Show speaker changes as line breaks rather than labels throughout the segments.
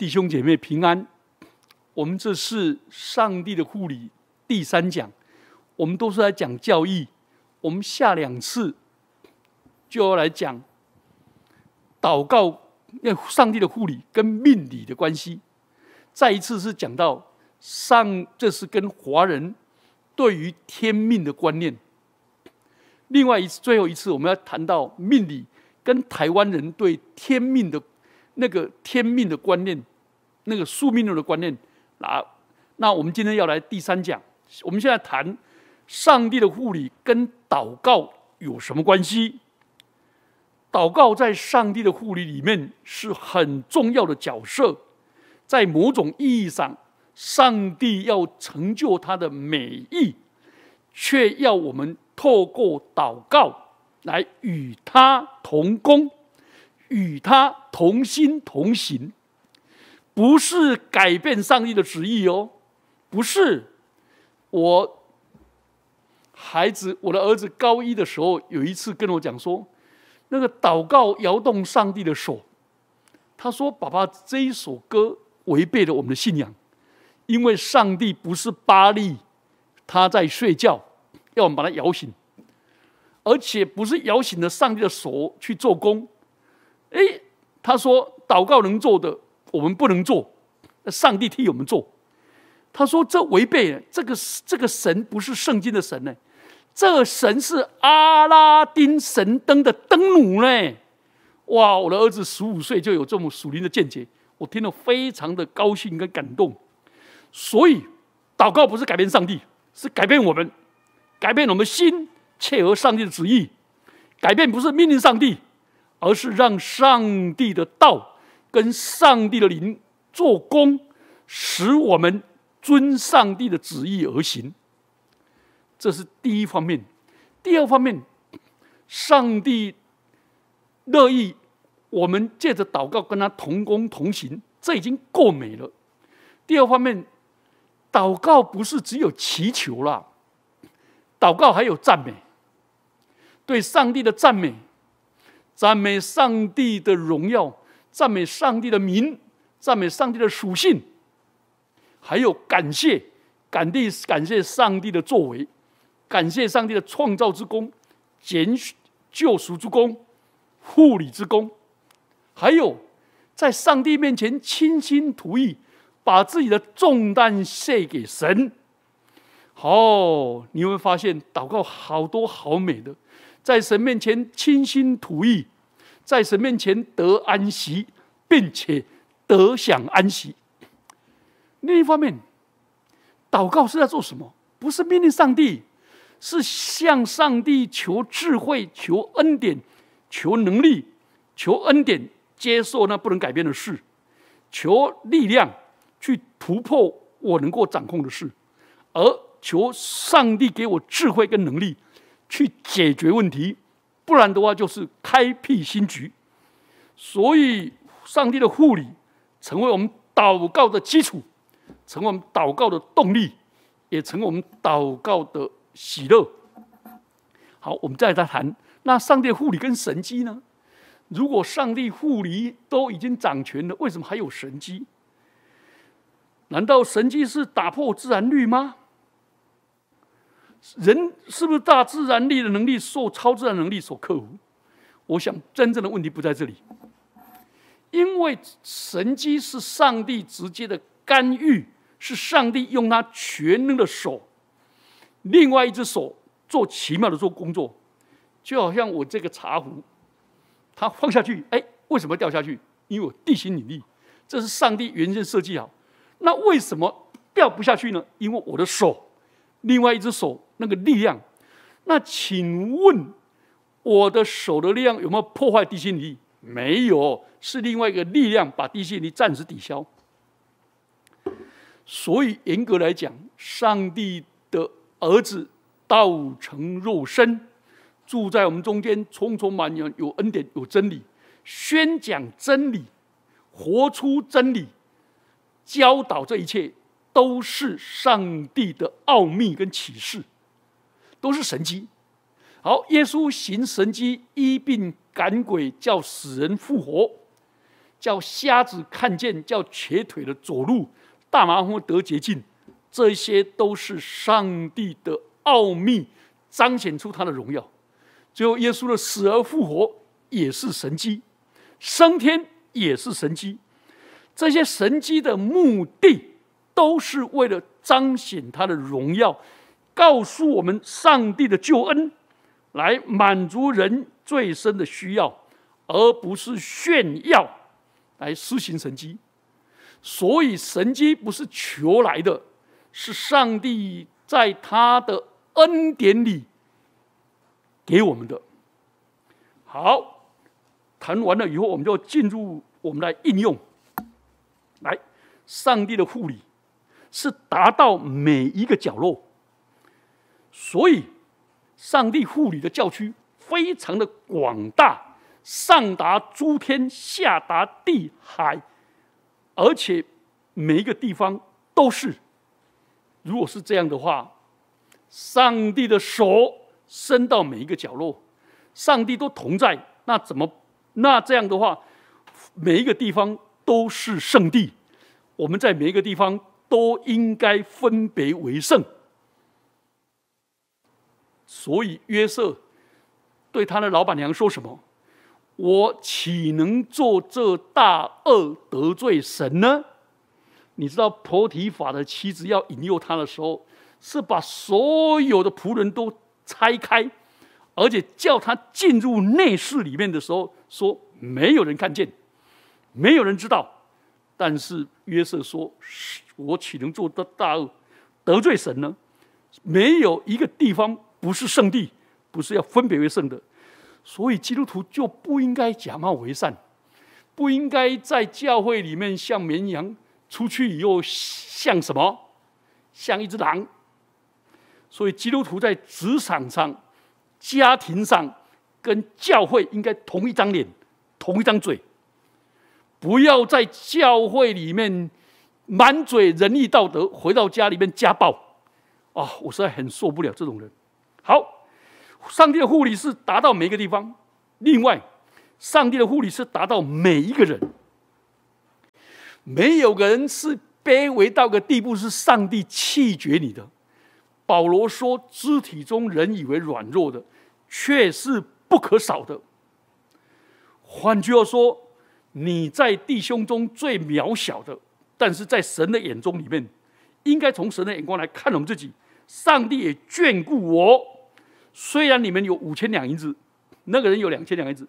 弟兄姐妹平安。我们这是上帝的护理第三讲，我们都是来讲教义。我们下两次就要来讲祷告，那上帝的护理跟命理的关系。再一次是讲到上，这是跟华人对于天命的观念。另外一次，最后一次，我们要谈到命理跟台湾人对天命的。那个天命的观念，那个宿命论的观念，那那我们今天要来第三讲。我们现在谈上帝的护理跟祷告有什么关系？祷告在上帝的护理里面是很重要的角色，在某种意义上，上帝要成就他的美意，却要我们透过祷告来与他同工。与他同心同行，不是改变上帝的旨意哦，不是。我孩子，我的儿子高一的时候，有一次跟我讲说，那个祷告摇动上帝的手。他说：“爸爸，这一首歌违背了我们的信仰，因为上帝不是巴利，他在睡觉，要我们把他摇醒，而且不是摇醒了上帝的手去做工。”哎，他说祷告能做的，我们不能做，上帝替我们做。他说这违背这个这个神不是圣经的神呢，这个神是阿拉丁神灯的灯奴呢。哇，我的儿子十五岁就有这么属灵的见解，我听了非常的高兴跟感动。所以祷告不是改变上帝，是改变我们，改变我们心，切合上帝的旨意。改变不是命令上帝。而是让上帝的道跟上帝的灵做工，使我们遵上帝的旨意而行。这是第一方面。第二方面，上帝乐意我们借着祷告跟他同工同行，这已经够美了。第二方面，祷告不是只有祈求了，祷告还有赞美，对上帝的赞美。赞美上帝的荣耀，赞美上帝的名，赞美上帝的属性，还有感谢、感地感谢上帝的作为，感谢上帝的创造之功、拣救赎之功、护理之功，还有在上帝面前倾心吐意，把自己的重担卸给神。哦，你会发现祷告好多好美的。在神面前倾心吐意，在神面前得安息，并且得享安息。另一方面，祷告是在做什么？不是命令上帝，是向上帝求智慧、求恩典、求能力、求恩典，接受那不能改变的事，求力量去突破我能够掌控的事，而求上帝给我智慧跟能力。去解决问题，不然的话就是开辟新局。所以，上帝的护理成为我们祷告的基础，成为我们祷告的动力，也成为我们祷告的喜乐。好，我们再来谈那上帝护理跟神机呢？如果上帝护理都已经掌权了，为什么还有神机？难道神机是打破自然律吗？人是不是大自然力的能力受超自然能力所克服？我想真正的问题不在这里，因为神机是上帝直接的干预，是上帝用他全能的手，另外一只手做奇妙的做工作，就好像我这个茶壶，它放下去，哎，为什么掉下去？因为我地心引力，这是上帝原先设计好。那为什么掉不下去呢？因为我的手，另外一只手。那个力量，那请问我的手的力量有没有破坏地心引力？没有，是另外一个力量把地心引力暂时抵消。所以严格来讲，上帝的儿子道成肉身，住在我们中间，充充满满有恩典有真理，宣讲真理，活出真理，教导这一切，都是上帝的奥秘跟启示。都是神迹。好，耶稣行神迹，医病赶鬼，叫死人复活，叫瞎子看见，叫瘸腿的走路，大麻风得洁净，这些都是上帝的奥秘，彰显出他的荣耀。最后，耶稣的死而复活也是神迹，升天也是神迹。这些神迹的目的，都是为了彰显他的荣耀，告诉我们上帝的救恩，来满足人最深的需要，而不是炫耀来施行神迹。所以，神迹不是求来的，是上帝在他的恩典里给我们的。好，谈完了以后，我们就进入我们来应用。来，上帝的护理是达到每一个角落，所以上帝护理的教区非常的广大，上达诸天，下达地海，而且每一个地方都是。如果是这样的话，上帝的手伸到每一个角落，上帝都同在，那怎么？那这样的话，每一个地方。都是圣地，我们在每一个地方都应该分别为圣。所以约瑟对他的老板娘说什么：“我岂能做这大恶得罪神呢？”你知道婆提法的妻子要引诱他的时候，是把所有的仆人都拆开，而且叫他进入内室里面的时候，说没有人看见。没有人知道，但是约瑟说：“我岂能做得大恶，得罪神呢？没有一个地方不是圣地，不是要分别为圣的。所以基督徒就不应该假冒为善，不应该在教会里面像绵羊，出去以后像什么？像一只狼。所以基督徒在职场上、家庭上，跟教会应该同一张脸，同一张嘴。”不要在教会里面满嘴仁义道德，回到家里面家暴啊！我实在很受不了这种人。好，上帝的护理是达到每一个地方。另外，上帝的护理是达到每一个人。没有人是卑微到个地步，是上帝弃绝你的。保罗说：“肢体中人以为软弱的，却是不可少的。”换句话说。你在弟兄中最渺小的，但是在神的眼中里面，应该从神的眼光来看我们自己。上帝也眷顾我，虽然你们有五千两银子，那个人有两千两银子，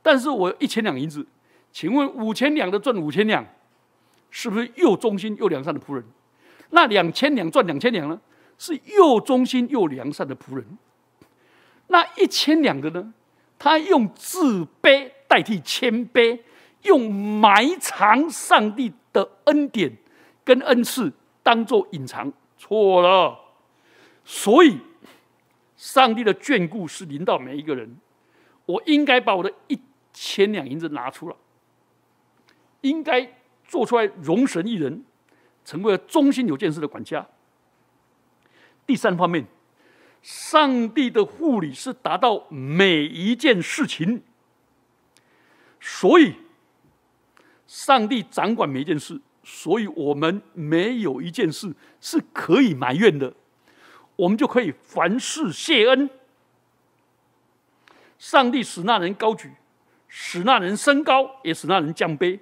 但是我有一千两银子，请问五千两的赚五千两，是不是又忠心又良善的仆人？那两千两赚两千两呢，是又忠心又良善的仆人。那一千两的呢，他用自卑代替谦卑。用埋藏上帝的恩典跟恩赐当做隐藏，错了。所以，上帝的眷顾是临到每一个人。我应该把我的一千两银子拿出来，应该做出来容神一人，成为了忠心有见识的管家。第三方面，上帝的护理是达到每一件事情，所以。上帝掌管每一件事，所以我们没有一件事是可以埋怨的，我们就可以凡事谢恩。上帝使那人高举，使那人升高，也使那人降卑。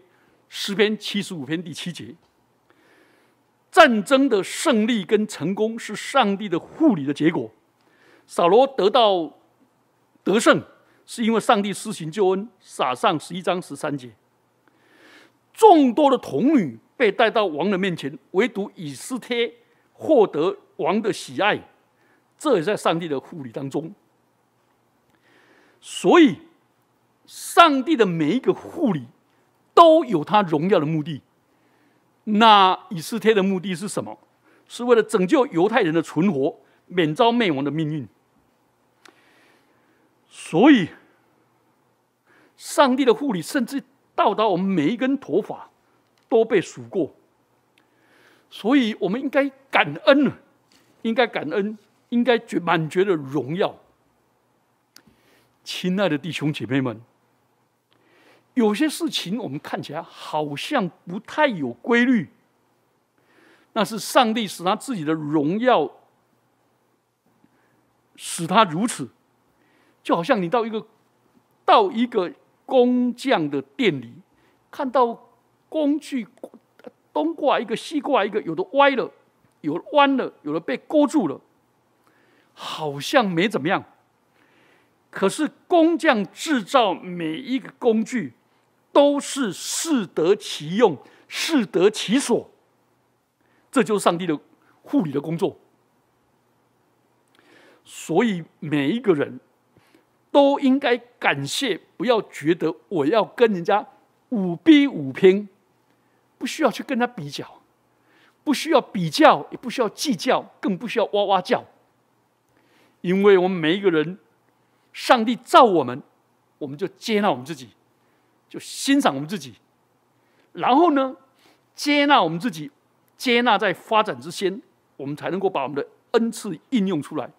诗篇七十五篇第七节。战争的胜利跟成功是上帝的护理的结果。扫罗得到得胜，是因为上帝施行救恩。撒上十一章十三节。众多的童女被带到王的面前，唯独以斯帖获得王的喜爱，这也在上帝的护理当中。所以，上帝的每一个护理都有他荣耀的目的。那以斯帖的目的是什么？是为了拯救犹太人的存活，免遭灭亡的命运。所以，上帝的护理甚至。到达我们每一根头发都被数过，所以我们应该感恩，应该感恩，应该觉满觉的荣耀。亲爱的弟兄姐妹们，有些事情我们看起来好像不太有规律，那是上帝使他自己的荣耀使他如此，就好像你到一个到一个工匠的店里，看到工具东挂一个西挂一个，有的歪了，有弯了，有的被勾住了，好像没怎么样。可是工匠制造每一个工具。都是适得其用，适得其所。这就是上帝的护理的工作。所以每一个人都应该感谢，不要觉得我要跟人家五比五拼，不需要去跟他比较，不需要比较，也不需要计较，更不需要哇哇叫。因为我们每一个人，上帝造我们，我们就接纳我们自己。就欣赏我们自己，然后呢，接纳我们自己，接纳在发展之先，我们才能够把我们的恩赐应用出来。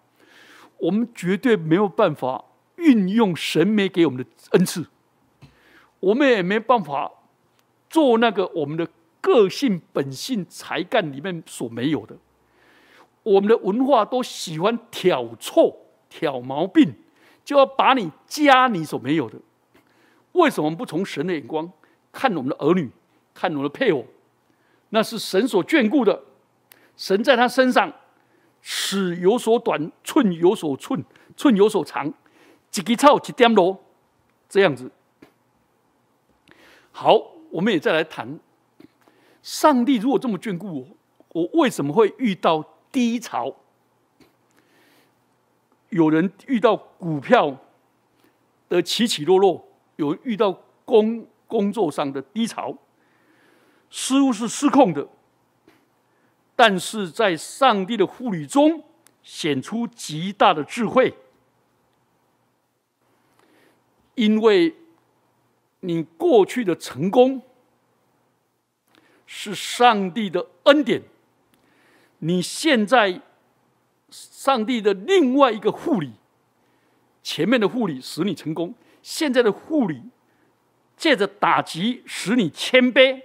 我们绝对没有办法运用神没给我们的恩赐，我们也没办法做那个我们的个性、本性、才干里面所没有的。我们的文化都喜欢挑错、挑毛病，就要把你加你所没有的。为什么不从神的眼光看我们的儿女，看我们的配偶？那是神所眷顾的。神在他身上，尺有所短，寸有所寸，寸有所长，几根草几点罗，这样子。好，我们也再来谈，上帝如果这么眷顾我，我为什么会遇到低潮？有人遇到股票的起起落落。有遇到工工作上的低潮，似乎是失控的，但是在上帝的护理中显出极大的智慧，因为你过去的成功是上帝的恩典，你现在上帝的另外一个护理，前面的护理使你成功。现在的护理，借着打击使你谦卑，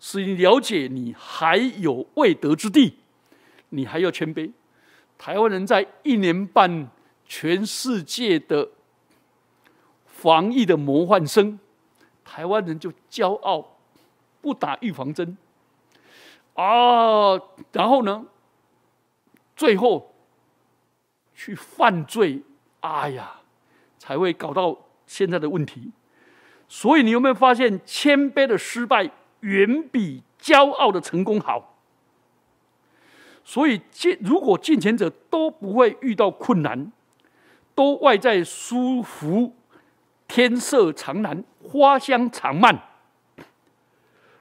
使你了解你还有未得之地，你还要谦卑。台湾人在一年半全世界的防疫的魔幻生，台湾人就骄傲不打预防针啊，然后呢，最后去犯罪，哎呀，才会搞到。现在的问题，所以你有没有发现，谦卑的失败远比骄傲的成功好？所以进如果进前者都不会遇到困难，都外在舒服，天色常蓝，花香常漫，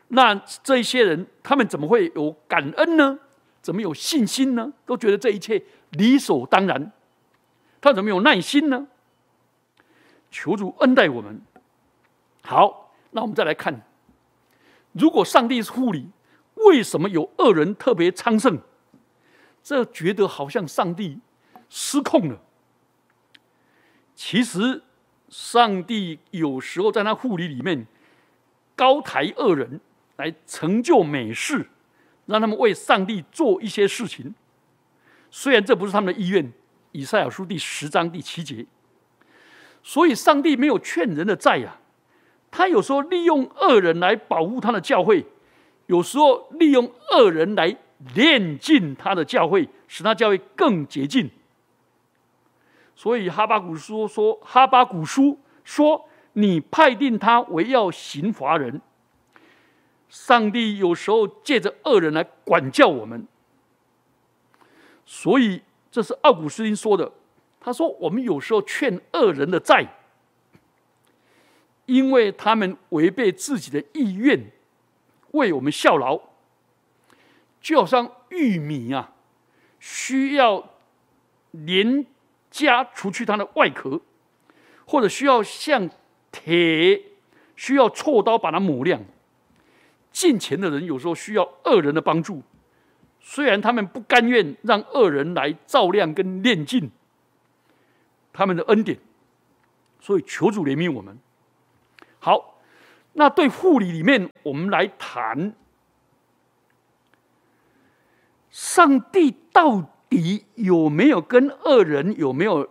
那这一些人他们怎么会有感恩呢？怎么有信心呢？都觉得这一切理所当然，他怎么有耐心呢？求主恩待我们。好，那我们再来看，如果上帝是护理，为什么有恶人特别昌盛？这觉得好像上帝失控了。其实，上帝有时候在那护理里面高抬恶人，来成就美事，让他们为上帝做一些事情。虽然这不是他们的意愿，《以赛亚书》第十章第七节。所以，上帝没有劝人的债呀。他有时候利用恶人来保护他的教会，有时候利用恶人来炼尽他的教会，使他教会更洁净。所以，哈巴古书说：“哈巴古书说，你派定他为要刑罚人。上帝有时候借着恶人来管教我们。所以，这是奥古斯丁说的。”他说：“我们有时候欠恶人的债，因为他们违背自己的意愿，为我们效劳，就好像玉米啊，需要连加除去它的外壳，或者需要像铁需要锉刀把它磨亮。进钱的人有时候需要恶人的帮助，虽然他们不甘愿让恶人来照亮跟炼净。”他们的恩典，所以求主怜悯我们。好，那对护理里面，我们来谈，上帝到底有没有跟恶人有没有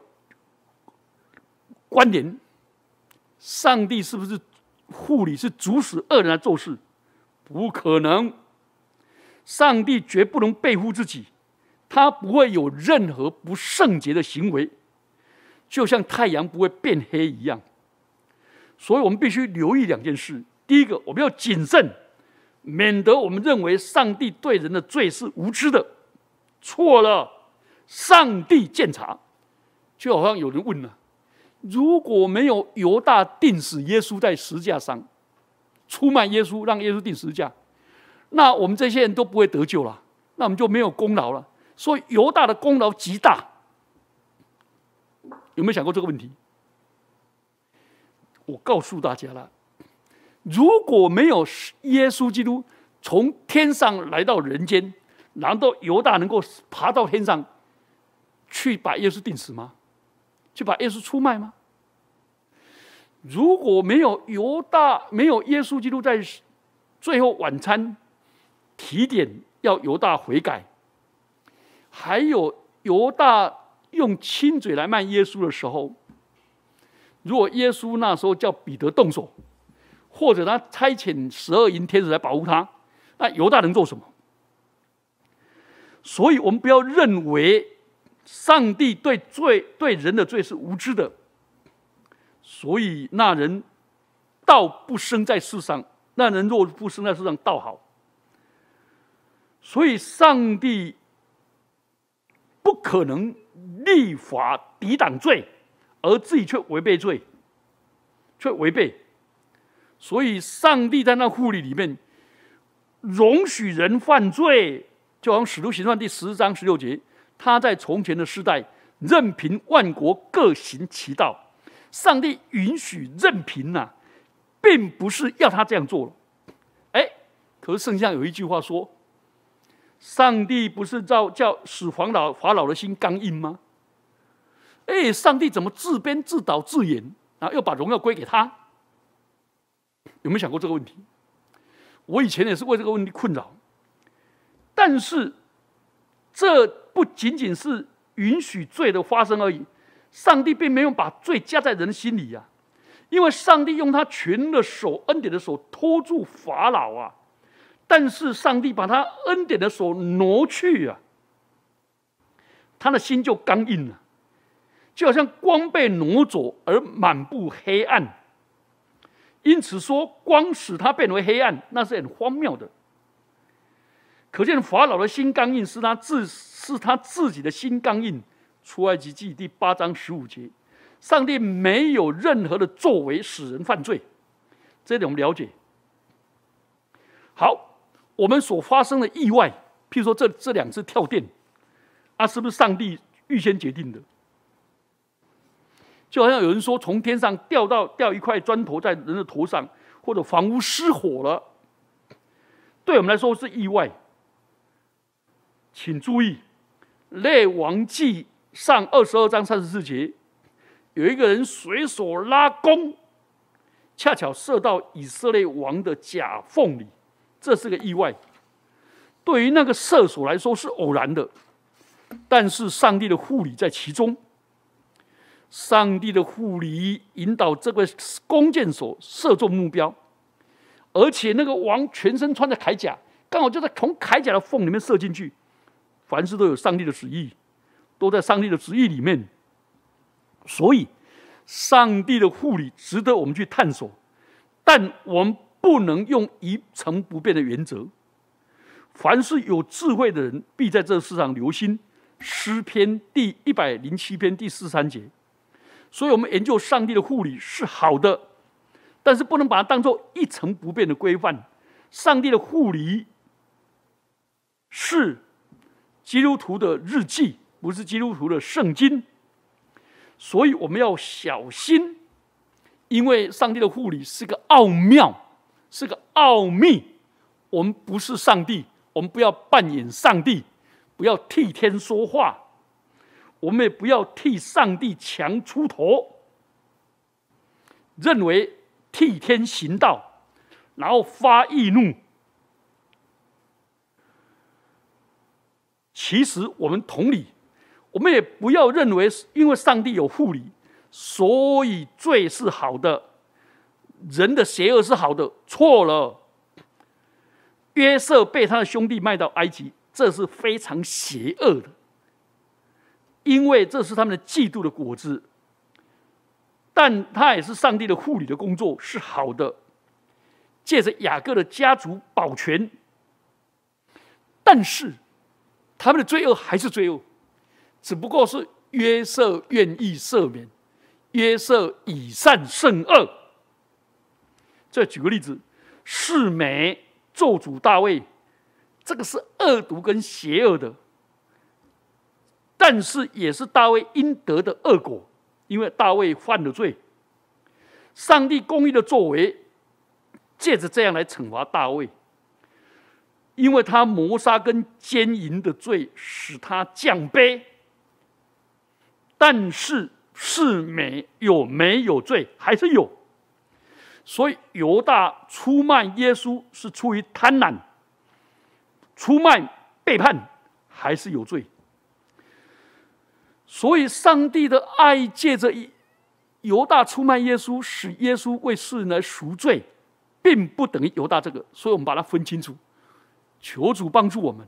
关联？上帝是不是护理是主使恶人来做事？不可能，上帝绝不能背负自己，他不会有任何不圣洁的行为，就像太阳不会变黑一样。所以我们必须留意两件事：第一个，我们要谨慎，免得我们认为上帝对人的罪是无知的，错了。上帝鉴察，就好像有人问了：如果没有犹大定死耶稣在石架上，出卖耶稣，让耶稣定十字架，那我们这些人都不会得救了，那我们就没有功劳了。所以犹大的功劳极大，有没有想过这个问题？我告诉大家了，如果没有耶稣基督从天上来到人间，难道犹大能够爬到天上去把耶稣定死吗？去把耶稣出卖吗？如果没有犹大，没有耶稣基督在最后晚餐提点要犹大悔改，还有犹大用亲嘴来卖耶稣的时候，如果耶稣那时候叫彼得动手，或者他差遣十二营天使来保护他，那犹大能做什么？所以我们不要认为上帝对罪对人的罪是无知的。所以那人道不生在世上，那人若不生在世上，道好。所以上帝不可能立法抵挡罪，而自己却违背罪，却违背。所以上帝在那护理里面容许人犯罪，就好像使徒行传第十章十六节，他在从前的时代任凭万国各行其道。上帝允许任凭呐，并不是要他这样做了。哎，可是圣经有一句话说：“上帝不是造叫使法老法老的心刚硬吗？”哎，上帝怎么自编自导自演，然后又把荣耀归给他？有没有想过这个问题？我以前也是为这个问题困扰。但是，这不仅仅是允许罪的发生而已。上帝并没有把罪加在人心里呀，因为上帝用他全的手、恩典的手托住法老啊，但是上帝把他恩典的手挪去啊，他的心就刚硬了，就好像光被挪走而满布黑暗。因此说，光使他变为黑暗，那是很荒谬的。可见法老的心刚硬，是他自是他自己的心刚硬。出埃及记第八章十五节，上帝没有任何的作为使人犯罪，这点我们了解。好，我们所发生的意外，譬如说这这两次跳电，啊，是不是上帝预先决定的？就好像有人说，从天上掉到掉一块砖头在人的头上，或者房屋失火了，对我们来说是意外。请注意，列王记。上二十二章三十四节，有一个人随手拉弓，恰巧射到以色列王的甲缝里，这是个意外。对于那个射手来说是偶然的，但是上帝的护理在其中。上帝的护理引导这个弓箭手射中目标，而且那个王全身穿着铠甲，刚好就在从铠甲的缝里面射进去。凡事都有上帝的旨意。都在上帝的旨意里面，所以上帝的护理值得我们去探索，但我们不能用一成不变的原则。凡是有智慧的人，必在这世上留心。诗篇第一百零七篇第四三节。所以，我们研究上帝的护理是好的，但是不能把它当做一成不变的规范。上帝的护理是基督徒的日记。不是基督徒的圣经，所以我们要小心，因为上帝的护理是个奥妙，是个奥秘。我们不是上帝，我们不要扮演上帝，不要替天说话，我们也不要替上帝强出头，认为替天行道，然后发易怒。其实我们同理，我们也不要认为因为上帝有护理，所以罪是好的，人的邪恶是好的，错了。约瑟被他的兄弟卖到埃及，这是非常邪恶的，因为这是他们的嫉妒的果子。但他也是上帝的护理的工作是好的，借着雅各的家族保全。但是他们的罪恶还是罪恶，只不过是约瑟愿意赦免，约瑟以善胜恶。再举个例子，世美咒诅大卫，这个是恶毒跟邪恶的，但是也是大卫应得的恶果。因为大卫犯了罪，上帝公义的作为，借着这样来惩罚大卫，因为他谋杀跟奸淫的罪使他降卑。但是是没有没有罪，还是有。所以犹大出卖耶稣是出于贪婪，出卖背叛还是有罪。所以，上帝的爱借着犹大出卖耶稣，使耶稣为世人来赎罪，并不等于犹大这个。所以我们把它分清楚。求主帮助我们，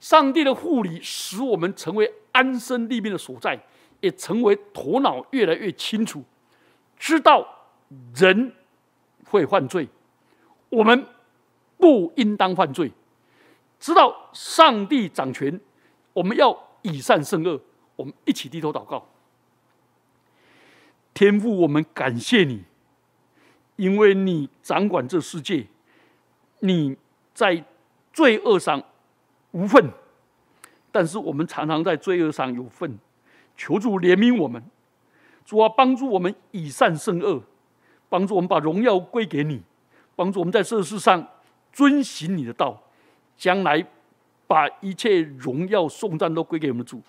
上帝的护理使我们成为安身立命的所在，也成为头脑越来越清楚，知道人会犯罪，我们不应当犯罪，知道上帝掌权，我们要以善胜恶。我们一起低头祷告，天父，我们感谢你，因为你掌管这世界，你在罪恶上无份，但是我们常常在罪恶上有份。求主怜悯我们，主啊，帮助我们以善胜恶，帮助我们把荣耀归给你，帮助我们在这世上遵行你的道，将来把一切荣耀颂赞都归给我们主。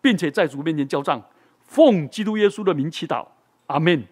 并且在主面前交账，奉基督耶稣的名祈祷，阿门。